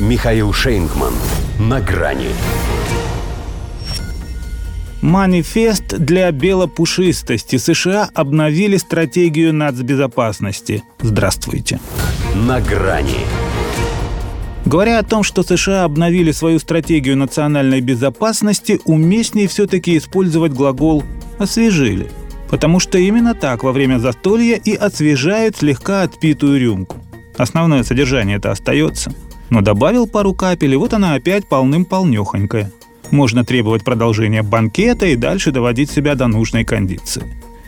Михаил Шейнгман. На грани. Манифест для белопушистости. США обновили стратегию нацбезопасности. Здравствуйте. На грани. Говоря о том, что США обновили свою стратегию национальной безопасности, уместнее все-таки использовать глагол «освежили». Потому что именно так во время застолья и освежают слегка отпитую рюмку. Основное содержание это остается. Но добавил пару капель, и вот она опять полным-полнехонькая. Можно требовать продолжения банкета и дальше доводить себя до нужной кондиции.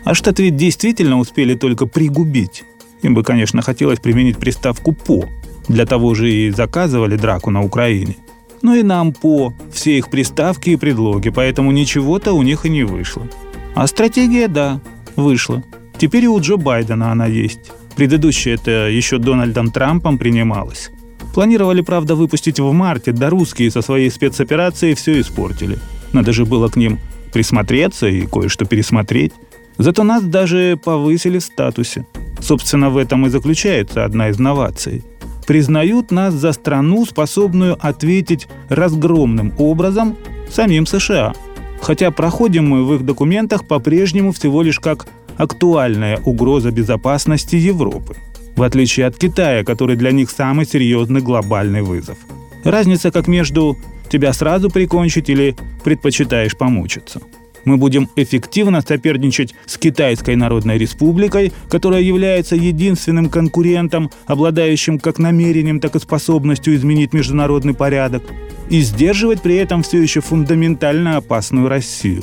А что-то ведь действительно успели только пригубить. Им бы, конечно, хотелось применить приставку «по», для того же и заказывали драку на Украине. Ну и нам по все их приставки и предлоги, поэтому ничего-то у них и не вышло. А стратегия, да, вышла. Теперь и у Джо Байдена она есть. Предыдущая это еще Дональдом Трампом принималась. Планировали, правда, выпустить в марте, да русские со своей спецоперацией все испортили. Надо же было к ним присмотреться и кое-что пересмотреть. Зато нас даже повысили в статусе. Собственно, в этом и заключается одна из новаций – признают нас за страну, способную ответить разгромным образом самим США. Хотя проходим мы в их документах по-прежнему всего лишь как актуальная угроза безопасности Европы, в отличие от Китая, который для них самый серьезный глобальный вызов. Разница как между «тебя сразу прикончить» или «предпочитаешь помучиться». Мы будем эффективно соперничать с Китайской Народной Республикой, которая является единственным конкурентом, обладающим как намерением, так и способностью изменить международный порядок, и сдерживать при этом все еще фундаментально опасную Россию.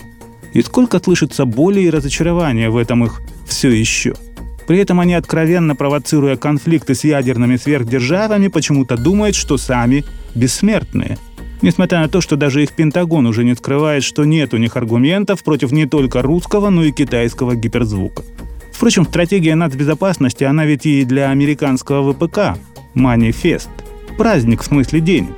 И сколько слышится боли и разочарования в этом их «все еще». При этом они, откровенно провоцируя конфликты с ядерными сверхдержавами, почему-то думают, что сами бессмертные – Несмотря на то, что даже их Пентагон уже не скрывает, что нет у них аргументов против не только русского, но и китайского гиперзвука. Впрочем, стратегия нацбезопасности, она ведь и для американского ВПК. Манифест. Праздник в смысле денег.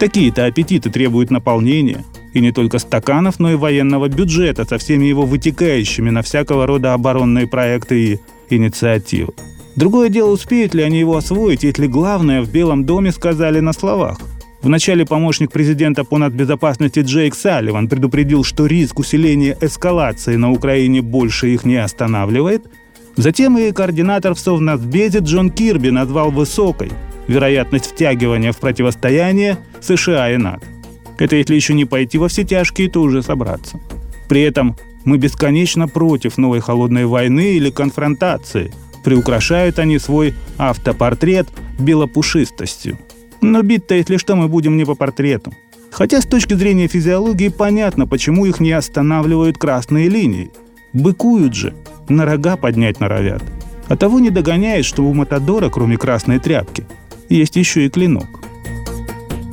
Такие-то аппетиты требуют наполнения. И не только стаканов, но и военного бюджета со всеми его вытекающими на всякого рода оборонные проекты и инициативы. Другое дело, успеют ли они его освоить, если главное в Белом доме сказали на словах – Вначале помощник президента по нацбезопасности Джейк Салливан предупредил, что риск усиления эскалации на Украине больше их не останавливает. Затем и координатор в Совнацбезе Джон Кирби назвал высокой вероятность втягивания в противостояние США и НАТО. Это если еще не пойти во все тяжкие, то уже собраться. При этом мы бесконечно против новой холодной войны или конфронтации. Приукрашают они свой автопортрет белопушистостью. Но бить-то, если что, мы будем не по портрету. Хотя с точки зрения физиологии понятно, почему их не останавливают красные линии. Быкуют же, на рога поднять норовят. А того не догоняет, что у Матадора, кроме красной тряпки, есть еще и клинок.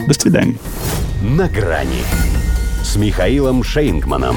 До свидания. На грани с Михаилом Шейнгманом.